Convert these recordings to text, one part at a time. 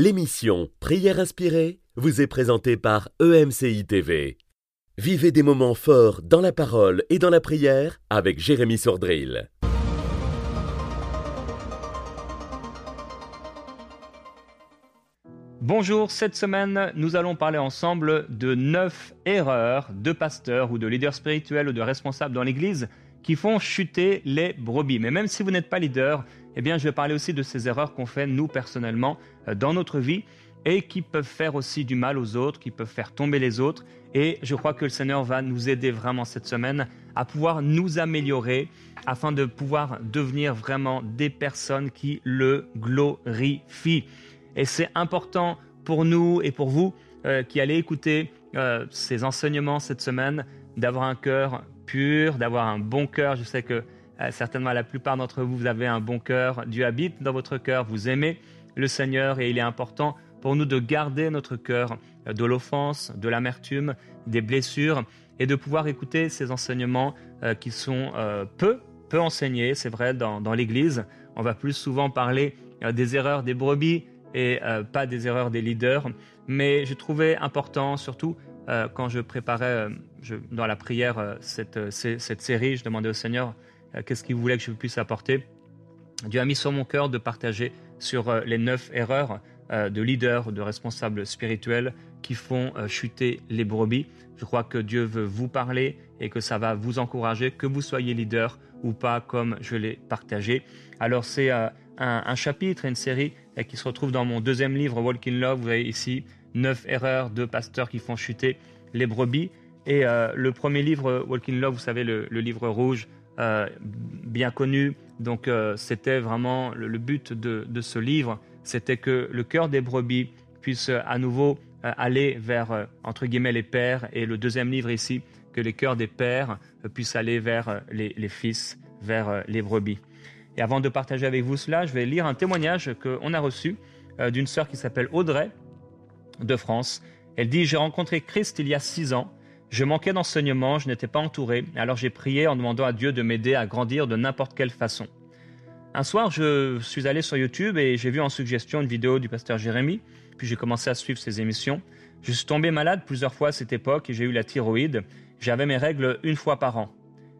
L'émission Prière inspirée vous est présentée par EMCI TV. Vivez des moments forts dans la parole et dans la prière avec Jérémy Sordrill. Bonjour, cette semaine, nous allons parler ensemble de neuf erreurs de pasteurs ou de leaders spirituels ou de responsables dans l'Église qui font chuter les brebis. Mais même si vous n'êtes pas leader, eh bien, je vais parler aussi de ces erreurs qu'on fait nous personnellement euh, dans notre vie et qui peuvent faire aussi du mal aux autres, qui peuvent faire tomber les autres. Et je crois que le Seigneur va nous aider vraiment cette semaine à pouvoir nous améliorer afin de pouvoir devenir vraiment des personnes qui le glorifient. Et c'est important pour nous et pour vous euh, qui allez écouter euh, ces enseignements cette semaine d'avoir un cœur pur, d'avoir un bon cœur. Je sais que certainement la plupart d'entre vous, vous avez un bon cœur. Dieu habite dans votre cœur, vous aimez le Seigneur et il est important pour nous de garder notre cœur de l'offense, de l'amertume, des blessures et de pouvoir écouter ces enseignements euh, qui sont euh, peu, peu enseignés, c'est vrai, dans, l'Église. On va plus souvent parler des erreurs des brebis et pas des erreurs des leaders. Mais je trouvais important, surtout quand je préparais dans la prière cette, série, je demandais au Seigneur euh, qu'est-ce qu'il voulait que je puisse apporter? Dieu a mis sur mon cœur de partager sur euh, les neuf erreurs euh, de leaders, de responsables spirituels qui font chuter les brebis. Je crois que Dieu veut vous parler et que ça va vous encourager, que vous soyez leader ou pas, comme je l'ai partagé. Alors c'est un, chapitre une série qui se retrouve dans mon deuxième livre, Walk in Love. Vous voyez ici neuf erreurs de pasteurs qui font chuter les brebis. Et le premier livre, Walk in Love, vous savez, le livre rouge, euh, bien connu. Donc euh, c'était vraiment le, but de, ce livre, c'était que le cœur des brebis puisse à nouveau euh, aller vers, entre guillemets, les pères. Et le deuxième livre ici, que les cœurs des pères puissent aller vers les, les fils, vers les brebis. Et avant de partager avec vous cela, je vais lire un témoignage qu'on a reçu d'une sœur qui s'appelle Audrey de France. Elle dit, j'ai rencontré Christ il y a six ans. Je manquais d'enseignement, je n'étais pas entouré, alors j'ai prié en demandant à Dieu de m'aider à grandir de n'importe quelle façon. Un soir, je suis allé sur YouTube et j'ai vu en suggestion une vidéo du pasteur Jérémy, puis j'ai commencé à suivre ses émissions. Je suis tombé malade plusieurs fois à cette époque et j'ai eu la thyroïde. J'avais mes règles une fois par an.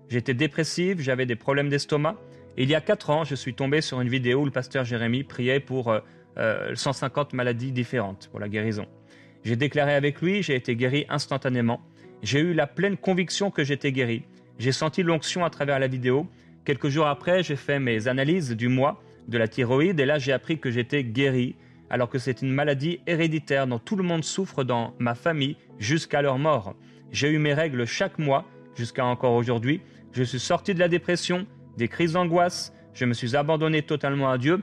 J'étais dépressif, j'avais des problèmes d'estomac. Il y a quatre ans, je suis tombé sur une vidéo où le pasteur Jérémy priait pour 150 euh, euh, maladies différentes pour la guérison. J'ai déclaré avec lui, j'ai été guéri instantanément. J'ai eu la pleine conviction que j'étais guéri. J'ai senti l'onction à travers la vidéo. Quelques jours après, j'ai fait mes analyses du mois de la thyroïde et là j'ai appris que j'étais guéri alors que c'est une maladie héréditaire dont tout le monde souffre dans ma famille jusqu'à leur mort. J'ai eu mes règles chaque mois jusqu'à encore aujourd'hui. Je suis sorti de la dépression, des crises d'angoisse, je me suis abandonné totalement à Dieu.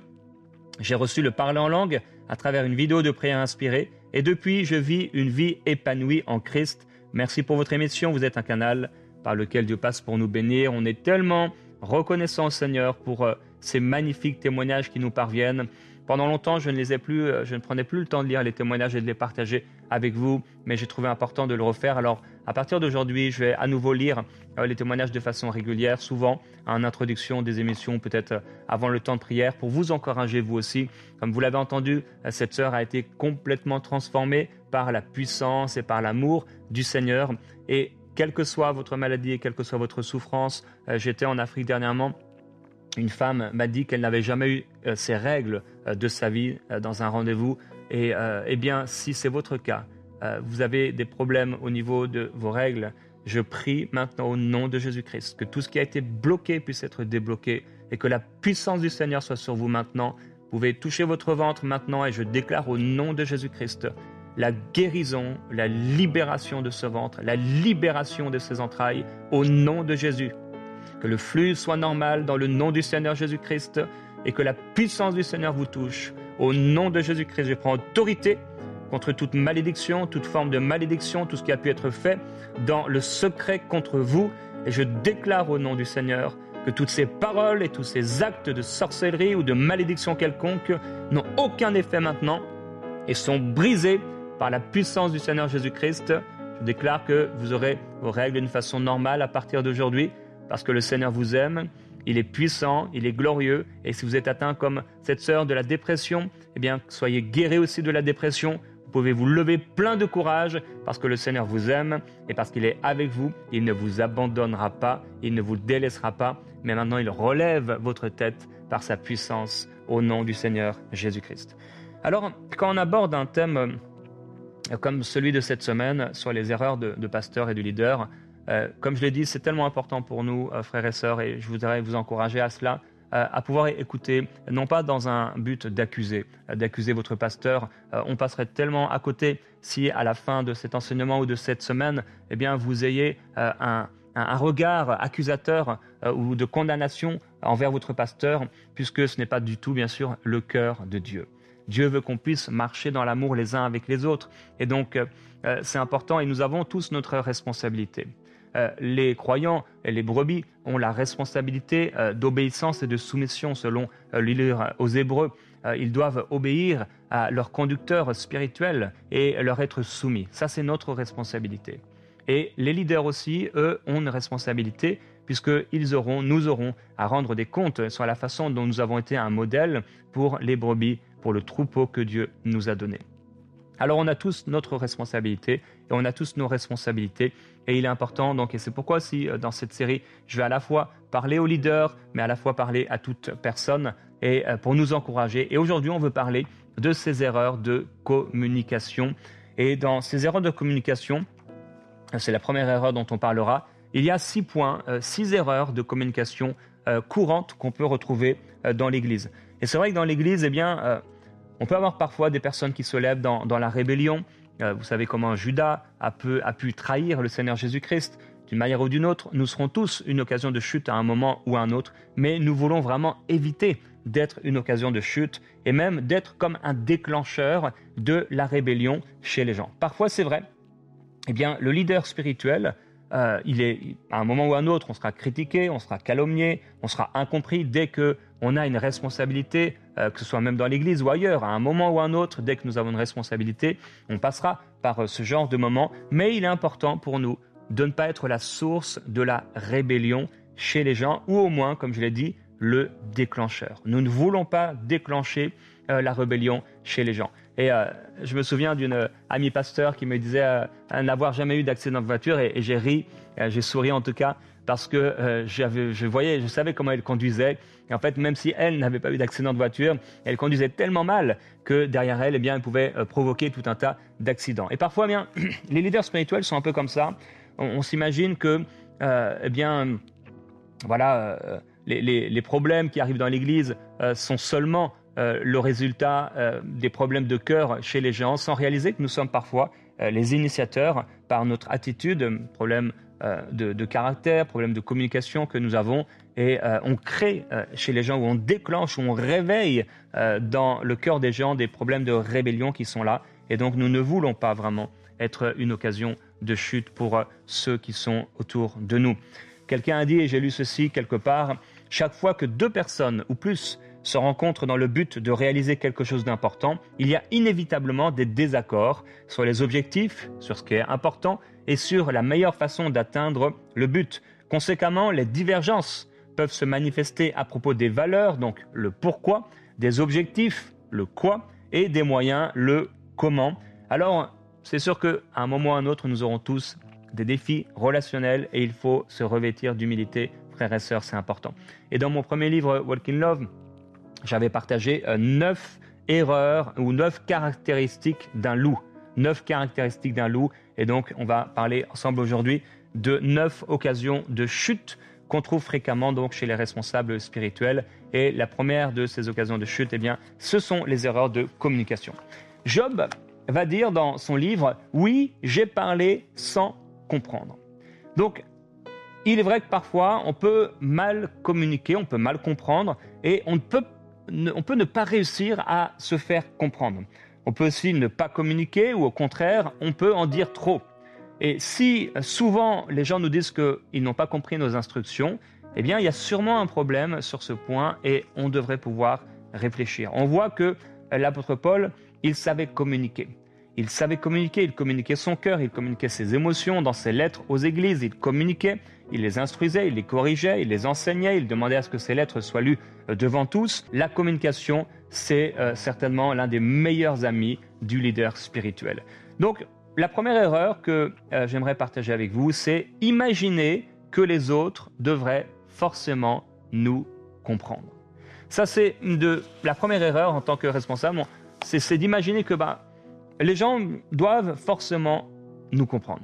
J'ai reçu le parler en langue à travers une vidéo de prière inspirée et depuis je vis une vie épanouie en Christ Merci pour votre émission. Vous êtes un canal par lequel Dieu passe pour nous bénir. On est tellement reconnaissant au Seigneur pour euh, ces magnifiques témoignages qui nous parviennent. Pendant longtemps, je ne les ai plus, euh, je ne prenais plus le temps de lire les témoignages et de les partager avec vous, mais j'ai trouvé important de le refaire. Alors, à partir d'aujourd'hui, je vais à nouveau lire euh, les témoignages de façon régulière, souvent en introduction des émissions, peut-être avant le temps de prière, pour vous encourager vous aussi. Comme vous l'avez entendu, cette sœur a été complètement transformée par la puissance et par l'amour du Seigneur. Et quelle que soit votre maladie et quelle que soit votre souffrance, euh, j'étais en Afrique dernièrement. Une femme m'a dit qu'elle n'avait jamais eu euh, ses règles euh, de sa vie dans un rendez-vous. Et eh bien, si c'est votre cas, vous avez des problèmes au niveau de vos règles, je prie maintenant au nom de Jésus-Christ que tout ce qui a été bloqué puisse être débloqué et que la puissance du Seigneur soit sur vous maintenant. Vous pouvez toucher votre ventre maintenant et je déclare au nom de Jésus-Christ la guérison, la libération de ce ventre, la libération de ses entrailles au nom de Jésus. Que le flux soit normal dans le nom du Seigneur Jésus-Christ et que la puissance du Seigneur vous touche. Au nom de Jésus-Christ, je prends autorité contre toute malédiction, toute forme de malédiction, tout ce qui a pu être fait dans le secret contre vous. Et je déclare au nom du Seigneur que toutes ces paroles et tous ces actes de sorcellerie ou de malédiction quelconque n'ont aucun effet maintenant et sont brisés par la puissance du Seigneur Jésus-Christ, je déclare que vous aurez vos règles d'une façon normale à partir d'aujourd'hui, parce que le Seigneur vous aime il est puissant, il est glorieux. Et si vous êtes atteint comme cette sœur de la dépression, eh bien, soyez guéri aussi de la dépression. Vous pouvez vous lever plein de courage parce que le Seigneur vous aime et parce qu'il est avec vous. Il ne vous abandonnera pas, il ne vous délaissera pas, mais maintenant il relève votre tête par sa puissance au nom du Seigneur Jésus-Christ. Alors, quand on aborde un thème euh, comme celui de cette semaine sur les erreurs de, de pasteurs et de leaders, euh, comme je l'ai dit, c'est tellement important pour nous, euh, frères et sœurs, et je voudrais vous encourager à cela, euh, à pouvoir écouter, non pas dans un but d'accuser, d'accuser votre pasteur. on passerait tellement à côté si à la fin de cet enseignement ou de cette semaine, eh bien, vous ayez un, un, regard accusateur ou de condamnation envers votre pasteur, puisque ce n'est pas du tout, bien sûr, le cœur de Dieu. Dieu veut qu'on puisse marcher dans l'amour les uns avec les autres. Et donc, c'est important et nous avons tous notre responsabilité. Euh, les croyants et les brebis ont la responsabilité euh, d'obéissance et de soumission selon euh, l'île aux Hébreux. ils doivent obéir à leur conducteur spirituel et leur être soumis. Ça, c'est notre responsabilité. Et les leaders aussi, eux, ont une responsabilité puisqu'ils auront, nous aurons à rendre des comptes sur la façon dont nous avons été un modèle pour les brebis, pour le troupeau que Dieu nous a donné. Alors on a tous notre responsabilité et on a tous nos responsabilités et il est important. Donc et c'est pourquoi si euh, dans cette série je vais à la fois parler aux leaders mais à la fois parler à toute personne et euh, pour nous encourager. Et aujourd'hui on veut parler de ces erreurs de communication. Et dans ces erreurs de communication c'est la première erreur dont on parlera il y a six points euh, six erreurs de communication courantes qu'on peut retrouver dans l'Église. Et c'est vrai que dans l'Église eh bien on peut avoir parfois des personnes qui se lèvent dans, la rébellion. Euh, vous savez comment Judas a, pu trahir le Seigneur Jésus-Christ. D'une manière ou d'une autre, nous serons tous une occasion de chute à un moment ou à un autre, mais nous voulons vraiment éviter d'être une occasion de chute et même d'être comme un déclencheur de la rébellion chez les gens. Parfois, c'est vrai. Eh bien, le leader spirituel, euh, il est à un moment ou à un autre, on sera critiqué, on sera calomnié, on sera incompris dès que on a une responsabilité, euh, que ce soit même dans l'Église ou ailleurs, à un moment ou à un autre, dès que nous avons une responsabilité, on passera par euh, ce genre de moment. Mais il est important pour nous de ne pas être la source de la rébellion chez les gens, ou au moins, comme je l'ai dit, le déclencheur. Nous ne voulons pas déclencher euh, la rébellion chez les gens. Et je me souviens d'une amie pasteur qui me disait n'avoir jamais eu d'accident de voiture et j'ai ri, j'ai souri en tout cas, parce que je voyais, je savais comment elle conduisait. Et en fait, même si elle n'avait pas eu d'accident de voiture, elle conduisait tellement mal que derrière elle, eh bien, elle pouvait euh, provoquer tout un tas d'accidents. Et parfois, eh bien, les leaders spirituels sont un peu comme ça. On, s'imagine que, euh, eh bien, voilà, les, problèmes qui arrivent dans l'Église sont seulement le résultat des problèmes de cœur chez les gens, sans réaliser que nous sommes parfois les initiateurs par notre attitude, problème euh, de, caractère, problème de communication que nous avons. Et euh, on crée euh, chez les gens, ou on déclenche, ou on réveille dans le cœur des gens des problèmes de rébellion qui sont là. Et donc nous ne voulons pas vraiment être une occasion de chute pour ceux qui sont autour de nous. Quelqu'un a dit, et j'ai lu ceci quelque part, chaque fois que deux personnes ou plus se rencontrent dans le but de réaliser quelque chose d'important, il y a inévitablement des désaccords sur les objectifs, sur ce qui est important et sur la meilleure façon d'atteindre le but. Conséquemment, les divergences peuvent se manifester à propos des valeurs, donc le pourquoi, des objectifs, le quoi, et des moyens, le comment. Alors, c'est sûr qu'à un moment ou à un autre, nous aurons tous des défis relationnels et il faut se revêtir d'humilité, frères et sœurs, c'est important. Et dans mon premier livre, Walk in Love, j'avais partagé euh, neuf erreurs ou neuf caractéristiques d'un loup. Neuf caractéristiques d'un loup. Et donc, on va parler ensemble aujourd'hui de neuf occasions de chute qu'on trouve fréquemment donc chez les responsables spirituels. Et la première de ces occasions de chute, eh bien, ce sont les erreurs de communication. Job va dire dans son livre, oui, j'ai parlé sans comprendre. Donc, il est vrai que parfois, on peut mal communiquer, on peut mal comprendre, et on peut on peut ne pas réussir à se faire comprendre. On peut aussi ne pas communiquer ou au contraire, on peut en dire trop. Et si souvent les gens nous disent qu'ils n'ont pas compris nos instructions, eh bien il y a sûrement un problème sur ce point et on devrait pouvoir réfléchir. On voit que l'apôtre Paul, il savait communiquer. il savait communiquer, il communiquait son cœur, il communiquait ses émotions dans ses lettres aux églises, il communiquait, il les instruisait, il les corrigeait, il les enseignait, il demandait à ce que ces lettres soient lues euh, devant tous. La communication, c'est euh, certainement l'un des meilleurs amis du leader spirituel. Donc, la première erreur que euh, j'aimerais partager avec vous, c'est imaginer que les autres devraient forcément nous comprendre. Ça, c'est la première erreur en tant que responsable, c'est d'imaginer que bah, les gens doivent forcément nous comprendre.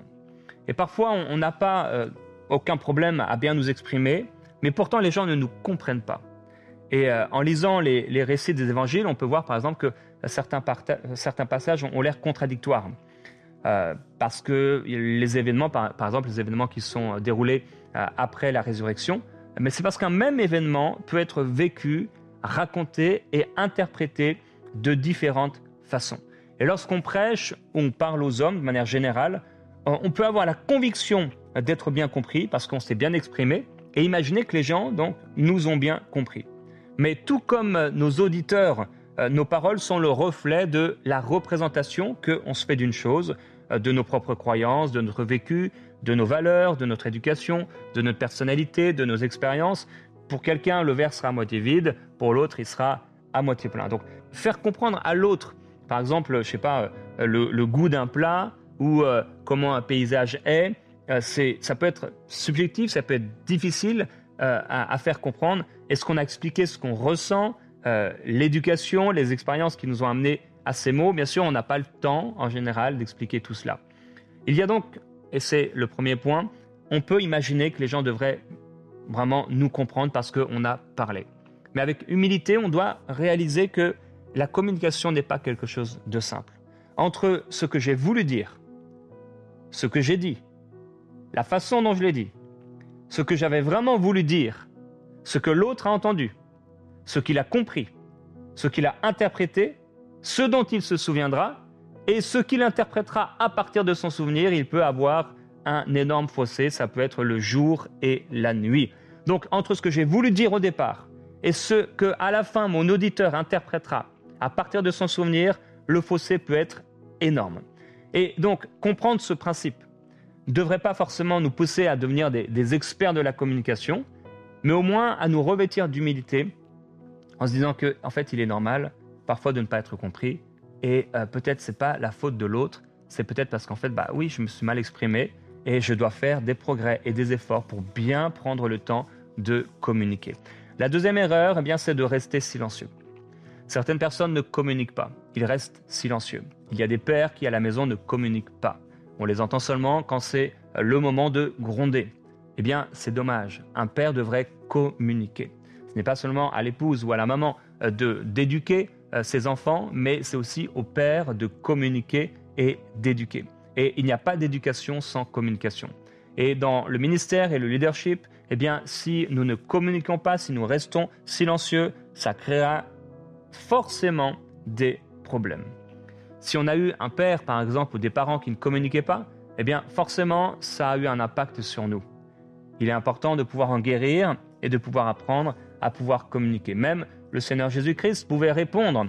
Et parfois, on n'a pas euh, aucun problème à bien nous exprimer, mais pourtant les gens ne nous comprennent pas. Et euh, en lisant les, récits des évangiles, on peut voir par exemple que certains passages ont, l'air contradictoires. Euh, parce que les événements, par, exemple les événements qui sont déroulés après la résurrection, mais c'est parce qu'un même événement peut être vécu, raconté et interprété de différentes façons. Et lorsqu'on prêche, on parle aux hommes de manière générale, euh, on peut avoir la conviction d'être bien compris parce qu'on s'est bien exprimé et imaginer que les gens donc nous ont bien compris. Mais tout comme nos auditeurs, euh, nos paroles sont le reflet de la représentation qu'on se fait d'une chose, euh, de nos propres croyances, de notre vécu, de nos valeurs, de notre éducation, de notre personnalité, de nos expériences. Pour quelqu'un, le verre sera à moitié vide, pour l'autre, il sera à moitié plein. Donc, faire comprendre à l'autre par exemple, je sais pas, euh, le, goût d'un plat ou euh, comment un paysage est, euh, ça peut être subjectif, ça peut être difficile à, faire comprendre. Est-ce qu'on a expliqué ce qu'on ressent, l'éducation, les expériences qui nous ont amenés à ces mots Bien sûr, on n'a pas le temps en général d'expliquer tout cela. Il y a donc, et c'est le premier point, on peut imaginer que les gens devraient vraiment nous comprendre parce qu'on a parlé. Mais avec humilité, on doit réaliser que la communication n'est pas quelque chose de simple. Entre ce que j'ai voulu dire, ce que j'ai dit, la façon dont je l'ai dit, ce que j'avais vraiment voulu dire, ce que l'autre a entendu, ce qu'il a compris, ce qu'il a interprété, ce dont il se souviendra, et ce qu'il interprétera à partir de son souvenir, il peut avoir un énorme fossé, ça peut être le jour et la nuit. Donc entre ce que j'ai voulu dire au départ et ce que à la fin mon auditeur interprétera à partir de son souvenir, le fossé peut être énorme. Et donc, comprendre ce principe ne devrait pas forcément nous pousser à devenir des, experts de la communication, mais au moins à nous revêtir d'humilité en se disant que, en fait, il est normal parfois de ne pas être compris et euh, peut-être c'est pas la faute de l'autre, c'est peut-être parce qu'en fait, bah oui, je me suis mal exprimé et je dois faire des progrès et des efforts pour bien prendre le temps de communiquer. La deuxième erreur, eh bien, c'est de rester silencieux. Certaines personnes ne communiquent pas, ils restent silencieux. Il y a des pères qui à la maison ne communiquent pas. On les entend seulement quand c'est euh, le moment de gronder. Eh bien, c'est dommage. Un père devrait communiquer. Ce n'est pas seulement à l'épouse ou à la maman euh, de d'éduquer ses enfants, mais c'est aussi au père de communiquer et d'éduquer. Et il n'y a pas d'éducation sans communication. Et dans le ministère et le leadership, eh bien, si nous ne communiquons pas, si nous restons silencieux, ça créera forcément des problèmes. Si on a eu un père, par exemple, ou des parents qui ne communiquaient pas, eh bien, forcément, ça a eu un impact sur nous. Il est important de pouvoir en guérir et de pouvoir apprendre à pouvoir communiquer. Même le Seigneur Jésus-Christ pouvait répondre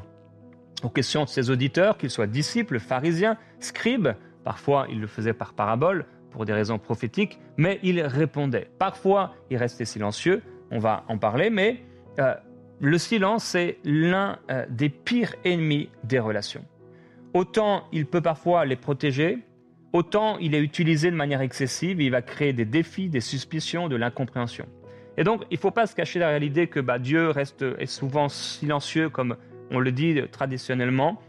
aux questions de ses auditeurs, qu'ils soient disciples, pharisiens, scribes. Parfois, il le faisait par parabole, pour des raisons prophétiques, mais il répondait. Parfois, il restait silencieux, on va en parler, mais euh, le silence est l'un euh, des pires ennemis des relations. Autant il peut parfois les protéger, autant il est utilisé de manière excessive il va créer des défis, des suspicions, de l'incompréhension. Et donc, il ne faut pas se cacher derrière l'idée que bah, Dieu reste est souvent silencieux, comme on le dit traditionnellement.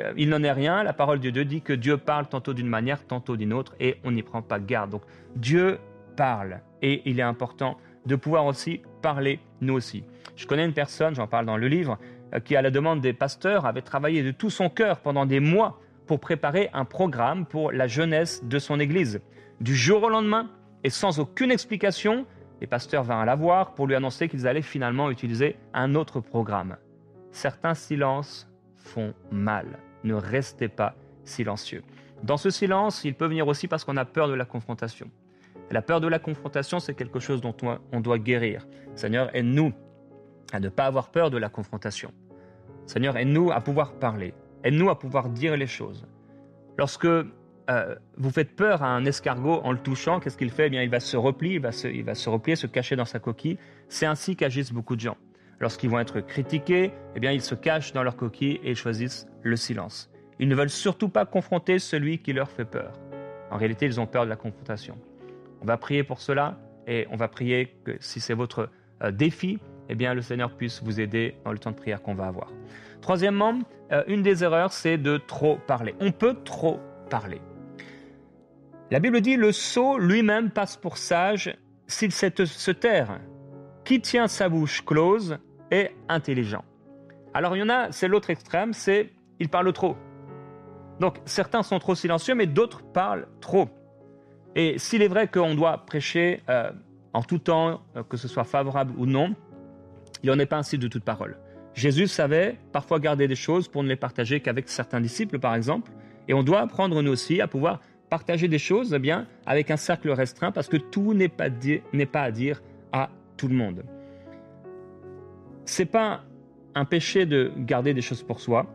Euh, il n'en est rien. La parole de Dieu dit que Dieu parle tantôt d'une manière, tantôt d'une autre, et on n'y prend pas garde. Donc, Dieu parle, et il est important de pouvoir aussi parler nous aussi. Je connais une personne, j'en parle dans le livre, euh, qui à la demande des pasteurs avait travaillé de tout son cœur pendant des mois pour préparer un programme pour la jeunesse de son église. Du jour au lendemain, et sans aucune explication, les pasteurs vinrent la voir pour lui annoncer qu'ils allaient finalement utiliser un autre programme. Certains silences font mal. Ne restez pas silencieux. Dans ce silence, il peut venir aussi parce qu'on a peur de la confrontation. La peur de la confrontation, c'est quelque chose dont on doit guérir. Seigneur, aide-nous à ne pas avoir peur de la confrontation. Seigneur, aide-nous à pouvoir parler. Aide-nous à pouvoir dire les choses. Lorsque vous faites peur à un escargot en le touchant, qu'est-ce qu'il fait? Eh bien, Il va se replier, il va se replier, se cacher dans sa coquille. C'est ainsi qu'agissent beaucoup de gens. Lorsqu'ils vont être critiqués, eh bien, ils se cachent dans leur coquille et ils choisissent le silence. Ils ne veulent surtout pas confronter celui qui leur fait peur. En réalité, ils ont peur de la confrontation. On va prier pour cela et on va prier que si c'est votre euh, défi, eh bien, le Seigneur puisse vous aider dans le temps de prière qu'on va avoir. Troisièmement, euh, une des erreurs, c'est de trop parler. On peut trop parler. La Bible dit le sot lui-même passe pour sage s'il sait se taire. Qui tient sa bouche close est intelligent. Alors il y en a, c'est l'autre extrême, c'est il parle trop. Donc certains sont trop silencieux, mais d'autres parlent trop. Et s'il est vrai qu'on doit prêcher euh, en tout temps, euh, que ce soit favorable ou non, il n'en est pas ainsi de toute parole. Jésus savait parfois garder des choses pour ne les partager qu'avec certains disciples, par exemple, et on doit apprendre nous aussi à pouvoir partager des choses eh bien avec un cercle restreint, parce que tout n'est pas, pas à dire à tout le monde. C'est pas un péché de garder des choses pour soi.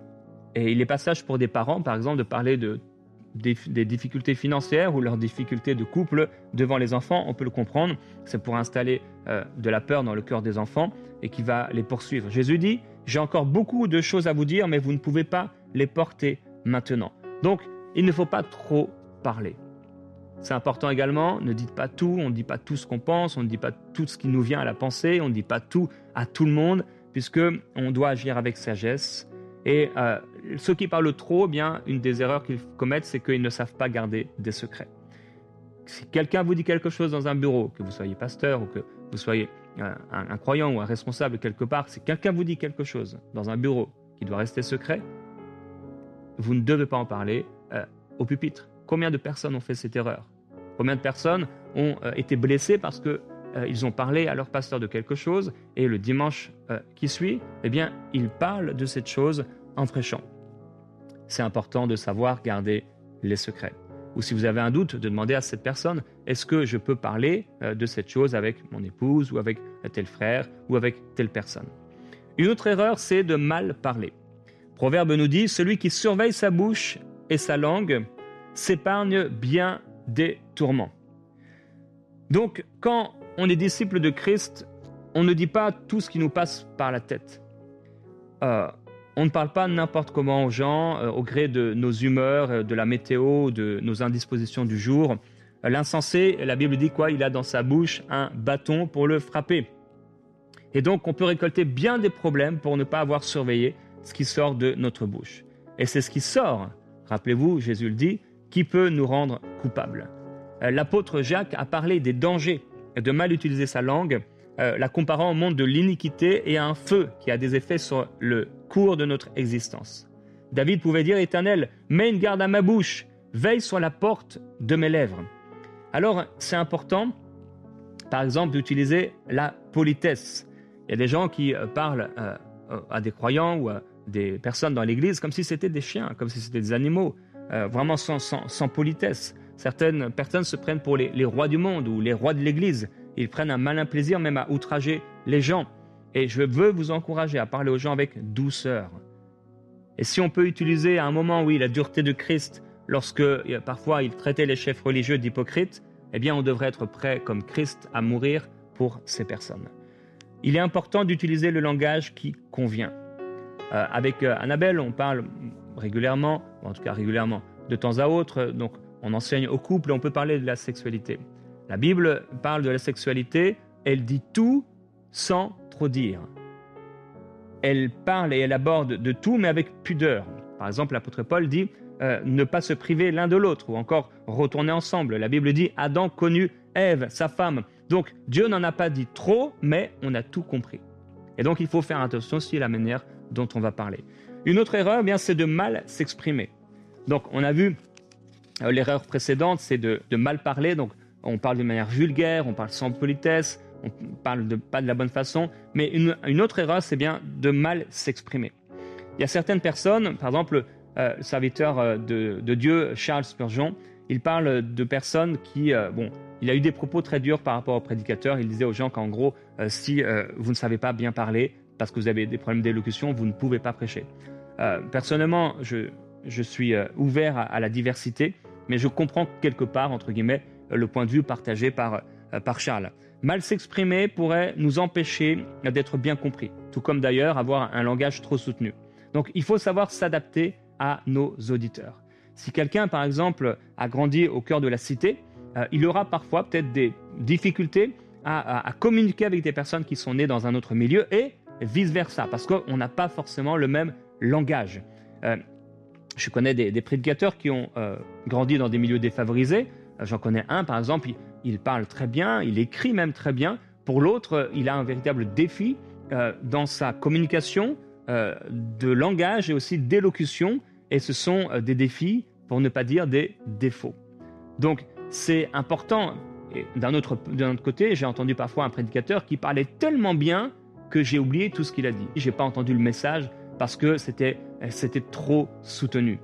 Et il est pas sage pour des parents, par exemple, de parler de, des, difficultés financières ou leurs difficultés de couple devant les enfants. On peut le comprendre. C'est pour installer euh, de la peur dans le cœur des enfants et qui va les poursuivre. Jésus dit, j'ai encore beaucoup de choses à vous dire, mais vous ne pouvez pas les porter maintenant. Donc, il ne faut pas trop parler. C'est important également, ne dites pas tout, on ne dit pas tout ce qu'on pense, on ne dit pas tout ce qui nous vient à la pensée, on ne dit pas tout à tout le monde, puisque on doit agir avec sagesse. Et euh, ceux qui parlent trop, eh bien, une des erreurs qu'ils commettent, c'est qu'ils ne savent pas garder des secrets. Si quelqu'un vous dit quelque chose dans un bureau, que vous soyez pasteur ou que vous soyez euh, un, croyant ou un responsable quelque part, si quelqu'un vous dit quelque chose dans un bureau qui doit rester secret, vous ne devez pas en parler euh, au pupitre. Combien de personnes ont fait cette erreur Combien de personnes ont été blessées parce que euh, ils ont parlé à leur pasteur de quelque chose, et le dimanche euh, qui suit, eh bien, ils parlent de cette chose en prêchant. C'est important de savoir garder les secrets. Ou si vous avez un doute, de demander à cette personne, est-ce que je peux parler euh, de cette chose avec mon épouse, ou avec tel frère, ou avec telle personne? Une autre erreur, c'est de mal parler. Proverbe nous dit, celui qui surveille sa bouche et sa langue s'épargne bien des tourments. Donc, quand on est disciple de Christ, on ne dit pas tout ce qui nous passe par la tête. Euh, on ne parle pas n'importe comment aux gens, euh, au gré de nos humeurs, euh, de la météo, de nos indispositions du jour. L'insensé, la Bible dit quoi? Il a dans sa bouche un bâton pour le frapper. Et donc, on peut récolter bien des problèmes pour ne pas avoir surveillé ce qui sort de notre bouche. Et c'est ce qui sort, rappelez-vous, Jésus le dit, qui peut nous rendre coupables. L'apôtre Jacques a parlé des dangers de mal utiliser sa langue, euh, la comparant au monde de l'iniquité et à un feu qui a des effets sur le cours de notre existence. David pouvait dire Éternel, mets une garde à ma bouche, veille sur la porte de mes lèvres. Alors c'est important, par exemple, d'utiliser la politesse. Il y a des gens qui euh, parlent euh, à des croyants ou à des personnes dans l'Église comme si c'était des chiens, comme si c'était des animaux, vraiment sans, politesse. Certaines personnes se prennent pour les, rois du monde ou les rois de l'Église. Ils prennent un malin plaisir même à outrager les gens. Et je veux vous encourager à parler aux gens avec douceur. Et si on peut utiliser à un moment, oui, la dureté de Christ, lorsque euh, parfois il traitait les chefs religieux d'hypocrites, eh bien on devrait être prêt comme Christ à mourir pour ces personnes. Il est important d'utiliser le langage qui convient. Euh, avec euh, Annabelle, on parle régulièrement, en tout cas régulièrement, de temps à autre, donc on enseigne au couple on peut parler de la sexualité. La Bible parle de la sexualité, elle dit tout sans trop dire. Elle parle et elle aborde de tout, mais avec pudeur. Par exemple, l'apôtre Paul dit euh, ne pas se priver l'un de l'autre, ou encore retourner ensemble. La Bible dit Adam connut Ève, sa femme. Donc Dieu n'en a pas dit trop, mais on a tout compris. Et donc il faut faire attention aussi à la manière dont on va parler. Une autre erreur, eh bien, c'est de mal s'exprimer. Donc on a vu euh, l'erreur précédente, c'est de, mal parler. Donc, on parle de manière vulgaire, on parle sans politesse, on parle pas de la bonne façon. Mais une, autre erreur, c'est bien de mal s'exprimer. Il y a certaines personnes, par exemple, euh, le serviteur euh, de, Dieu, Charles Spurgeon, il parle de personnes qui, bon, il a eu des propos très durs par rapport aux prédicateurs. Il disait aux gens qu'en gros, si vous ne savez pas bien parler parce que vous avez des problèmes d'élocution, vous ne pouvez pas prêcher. personnellement, je, je suis euh, ouvert à, la diversité, mais je comprends quelque part, entre guillemets, le point de vue partagé par, euh, par Charles. Mal s'exprimer pourrait nous empêcher d'être bien compris, tout comme d'ailleurs avoir un langage trop soutenu. Donc il faut savoir s'adapter à nos auditeurs. Si quelqu'un, par exemple, a grandi au cœur de la cité, euh, il aura parfois peut-être des difficultés à, communiquer avec des personnes qui sont nées dans un autre milieu et vice-versa, parce qu'on n'a pas forcément le même langage. Euh, je connais des, prédicateurs qui ont euh, grandi dans des milieux défavorisés. J'en connais un, par exemple, il, parle très bien, il écrit même très bien. Pour l'autre, il a un véritable défi dans sa communication de langage et aussi d'élocution, et ce sont des défis, pour ne pas dire des défauts. Donc, c'est important. D'un autre côté, j'ai entendu parfois un prédicateur qui parlait tellement bien que j'ai oublié tout ce qu'il a dit. J'ai pas entendu le message parce que c'était, c'était trop soutenu.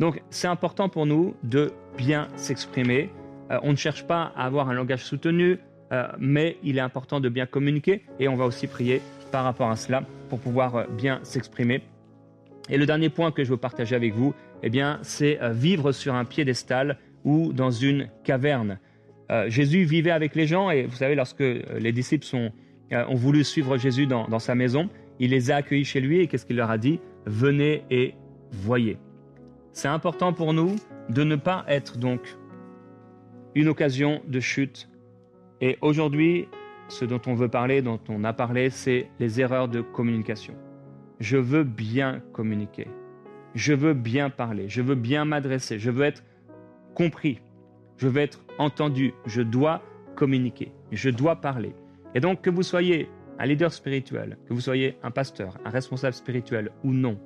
Donc, c'est important pour nous de bien s'exprimer. Euh, on ne cherche pas à avoir un langage soutenu, euh, mais il est important de bien communiquer et on va aussi prier par rapport à cela pour pouvoir euh, bien s'exprimer. Et le dernier point que je veux partager avec vous, eh bien, c'est vivre sur un piédestal ou dans une caverne. Euh, Jésus vivait avec les gens et vous savez, lorsque euh, les disciples sont, euh, ont voulu suivre Jésus dans, dans, sa maison, il les a accueillis chez lui et qu'est-ce qu'il leur a dit? Venez et voyez. C'est important pour nous de ne pas être donc une occasion de chute. Et aujourd'hui, ce dont on veut parler, dont on a parlé, c'est les erreurs de communication. Je veux bien communiquer. Je veux bien parler. Je veux bien m'adresser. Je veux être compris, je veux être entendu, je dois communiquer, je dois parler. Et donc que vous soyez un leader spirituel, que vous soyez un pasteur, un responsable spirituel ou non,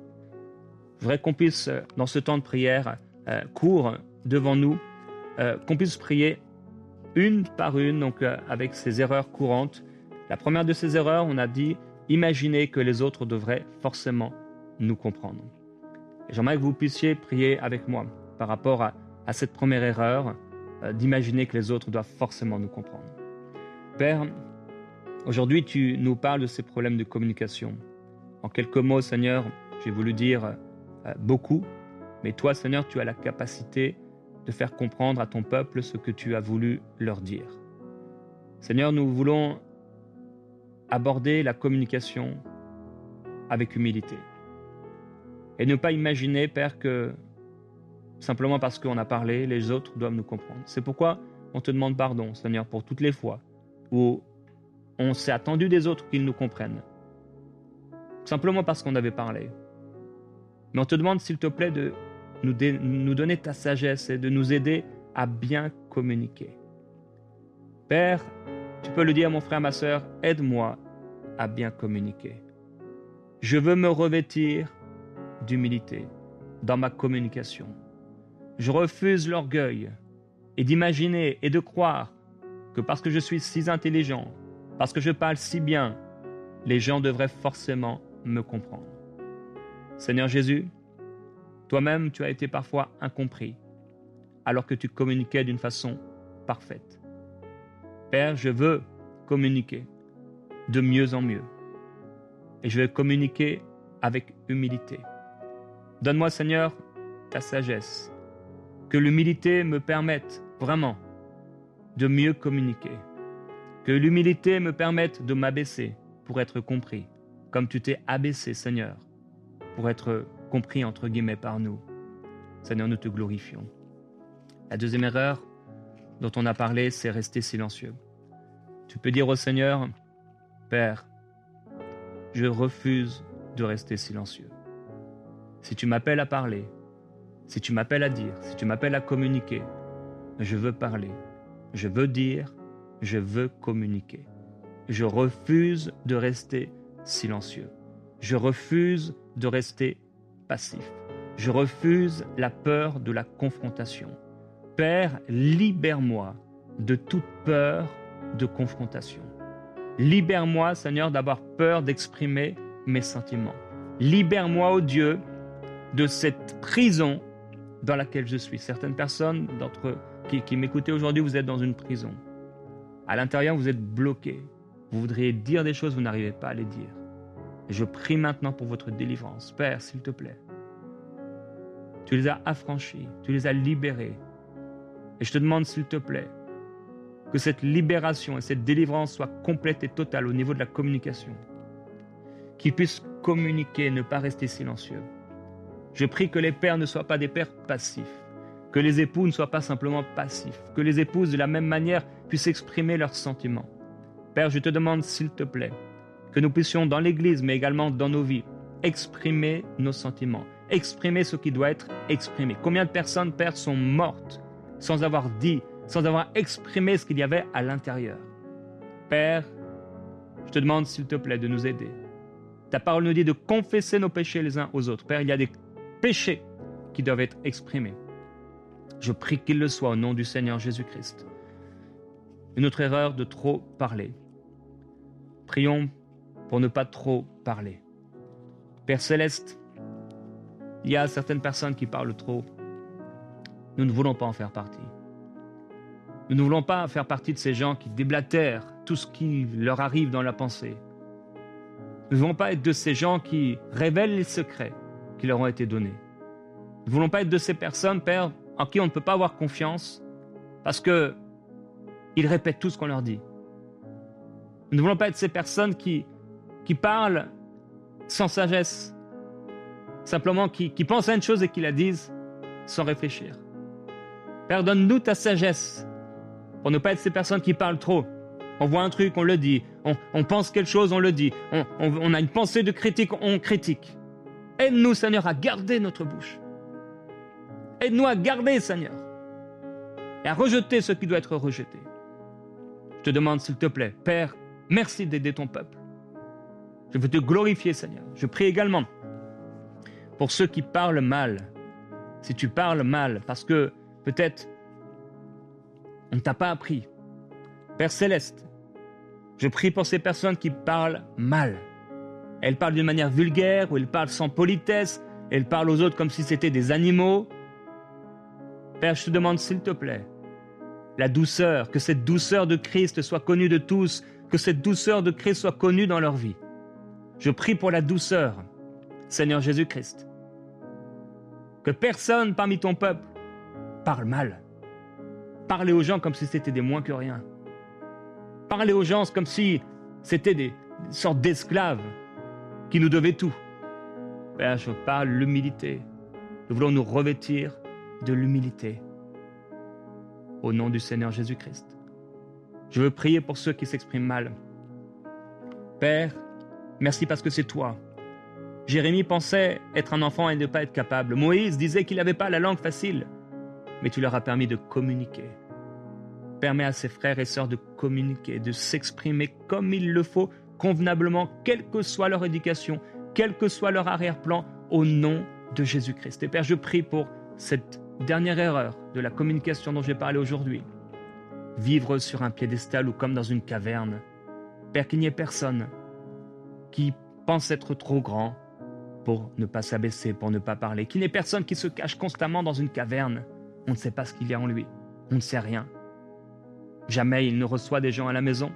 je voudrais qu'on puisse, euh, dans ce temps de prière euh, court devant nous, euh, qu'on puisse prier une par une, donc avec ces erreurs courantes. La première de ces erreurs, on a dit, imaginez que les autres devraient forcément nous comprendre. J'aimerais que vous puissiez prier avec moi par rapport à cette première erreur euh, d'imaginer que les autres doivent forcément nous comprendre. Père, aujourd'hui tu nous parles de ces problèmes de communication. En quelques mots, Seigneur, j'ai voulu dire euh, beaucoup, mais toi, Seigneur, tu as la capacité de faire comprendre à ton peuple ce que tu as voulu leur dire. Seigneur, nous voulons aborder la communication avec humilité. Et ne pas imaginer, Père, que simplement parce qu'on a parlé, les autres doivent nous comprendre. C'est pourquoi on te demande pardon, Seigneur, pour toutes les fois où on s'est attendu des autres qu'ils nous comprennent. Simplement parce qu'on avait parlé. Mais on te demande, s'il te plaît, de nous, donner ta sagesse et de nous aider à bien communiquer. Père, tu peux le dire à mon frère, ma soeur, aide-moi à bien communiquer. Je veux me revêtir d'humilité dans ma communication. Je refuse l'orgueil et d'imaginer et de croire que parce que je suis si intelligent, parce que je parle si bien, les gens devraient forcément me comprendre. Seigneur Jésus, toi-même tu as été parfois incompris, alors que tu communiquais d'une façon parfaite. Père, je veux communiquer de mieux en mieux, et je vais communiquer avec humilité. Donne-moi, Seigneur, ta sagesse que l'humilité me permette vraiment de mieux communiquer. Que l'humilité me permette de m'abaisser pour être compris, comme tu t'es abaissé, Seigneur, pour être compris, entre guillemets, par nous. Seigneur, nous te glorifions. La deuxième erreur dont on a parlé, c'est rester silencieux. Tu peux dire au Seigneur, Père, je refuse de rester silencieux. Si tu m'appelles à parler, si tu m'appelles à dire, si tu m'appelles à communiquer, je veux parler, je veux dire, je veux communiquer. Je refuse de rester silencieux. Je refuse de rester passif. Je refuse la peur de la confrontation. Père, libère-moi de toute peur de confrontation. Libère-moi, Seigneur, d'avoir peur d'exprimer mes sentiments. Libère-moi, ô Dieu, de cette prison dans laquelle je suis. Certaines personnes d'entre qui, qui m'écoutez aujourd'hui, vous êtes dans une prison. À l'intérieur, vous êtes bloqué. Vous voudriez dire des choses, vous n'arrivez pas à les dire. je prie maintenant pour votre délivrance. Père, s'il te plaît, tu Tu les as affranchis, tu les as libérés. Et je te demande, s'il te plaît, que cette libération et cette délivrance soient complètes et totales au niveau de la communication. Qu'ils puissent communiquer, ne pas rester silencieux. Je prie que les pères ne soient pas des pères passifs, que les époux ne soient pas simplement passifs, que les épouses de la même manière puissent exprimer leurs sentiments. Père, je te demande, s'il te plaît, que nous puissions dans l'Église, mais également dans nos vies, exprimer nos sentiments, exprimer ce qui doit être exprimé. Combien de personnes, Père, sont mortes sans avoir dit, sans avoir exprimé ce qu'il y avait à l'intérieur? Père, je te demande, s'il te plaît, de nous aider. Ta parole nous dit de confesser nos péchés les uns aux autres. Père, il y a des péchés qui doivent être exprimés. Je prie qu'il le soit au nom du Seigneur Jésus-Christ. Une autre erreur de trop parler. Prions pour ne pas trop parler. Père céleste, il y a certaines personnes qui parlent trop. Nous ne voulons pas en faire partie. Nous ne voulons pas faire partie de ces gens qui déblatèrent tout ce qui leur arrive dans la pensée. Nous ne voulons pas être de ces gens qui révèlent les secrets qui leur ont été donnés. Nous ne voulons pas être de ces personnes, Père, en qui on ne peut pas avoir confiance parce que ils répètent tout ce qu'on leur dit. Nous ne voulons pas être ces personnes qui, qui parlent sans sagesse, simplement qui, qui pensent à une chose et qui la disent sans réfléchir. Père, donne-nous ta sagesse pour ne pas être ces personnes qui parlent trop. On voit un truc, on le dit. On, pense quelque chose, on le dit. On, on a une pensée de critique, on critique. Aide-nous, Seigneur, à garder notre bouche. Aide-nous à garder, Seigneur, et à rejeter ce qui doit être rejeté. Je te demande, s'il te plaît, Père, merci d'aider ton peuple. Je veux te glorifier, Seigneur. Je prie également pour ceux qui parlent mal. Si tu parles mal, parce que peut-être on ne t'a pas appris. Père céleste, je prie pour ces personnes qui parlent mal. Elles parlent d'une manière vulgaire, ou elles parlent sans politesse, elles parlent aux autres comme si c'était des animaux, Père, je te demande s'il te plaît, la douceur, que cette douceur de Christ soit connue de tous, que cette douceur de Christ soit connue dans leur vie. Je prie pour la douceur, Seigneur Jésus-Christ. Que personne parmi ton peuple parle mal. Parlez aux gens comme si c'était des moins que rien. Parlez aux gens comme si c'était des sortes d'esclaves qui nous devaient tout. Je parle l'humilité. Nous voulons nous revêtir de l'humilité. Au nom du Seigneur Jésus-Christ. Je veux prier pour ceux qui s'expriment mal. Père, merci parce que c'est toi. Jérémie pensait être un enfant et ne pas être capable. Moïse disait qu'il n'avait pas la langue facile, mais tu leur as permis de communiquer. Permets à ses frères et sœurs de communiquer, de s'exprimer comme il le faut, convenablement, quelle que soit leur éducation, quel que soit leur arrière-plan, au nom de Jésus-Christ. Et Père, je prie pour cette Dernière erreur de la communication dont j'ai parlé aujourd'hui. Vivre sur un piédestal ou comme dans une caverne. Père, qu'il n'y ait personne qui pense être trop grand pour ne pas s'abaisser, pour ne pas parler. Qu'il n'y ait personne qui se cache constamment dans une caverne. On ne sait pas ce qu'il y a en lui. On ne sait rien. Jamais il ne reçoit des gens à la maison.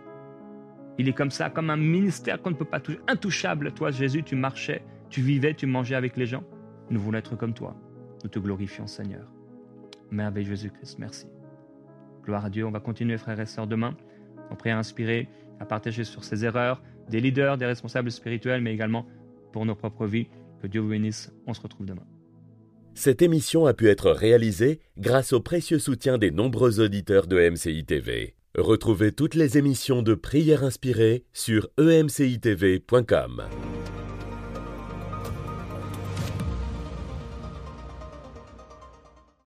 Il est comme ça, comme un ministère qu'on ne peut pas toucher. Intouchable, toi Jésus, tu marchais, tu vivais, tu mangeais avec les gens. Nous voulons être comme toi. Nous te glorifions, Seigneur. Merveille Jésus-Christ, merci. Gloire à Dieu. On va continuer, frères et sœurs, demain. On prie à inspirer, à partager sur ces erreurs des leaders, des responsables spirituels, mais également pour nos propres vies. Que Dieu vous bénisse. On se retrouve demain. Cette émission a pu être réalisée grâce au précieux soutien des nombreux auditeurs de MCI TV. Retrouvez toutes les émissions de prières inspirées sur emcitv.com.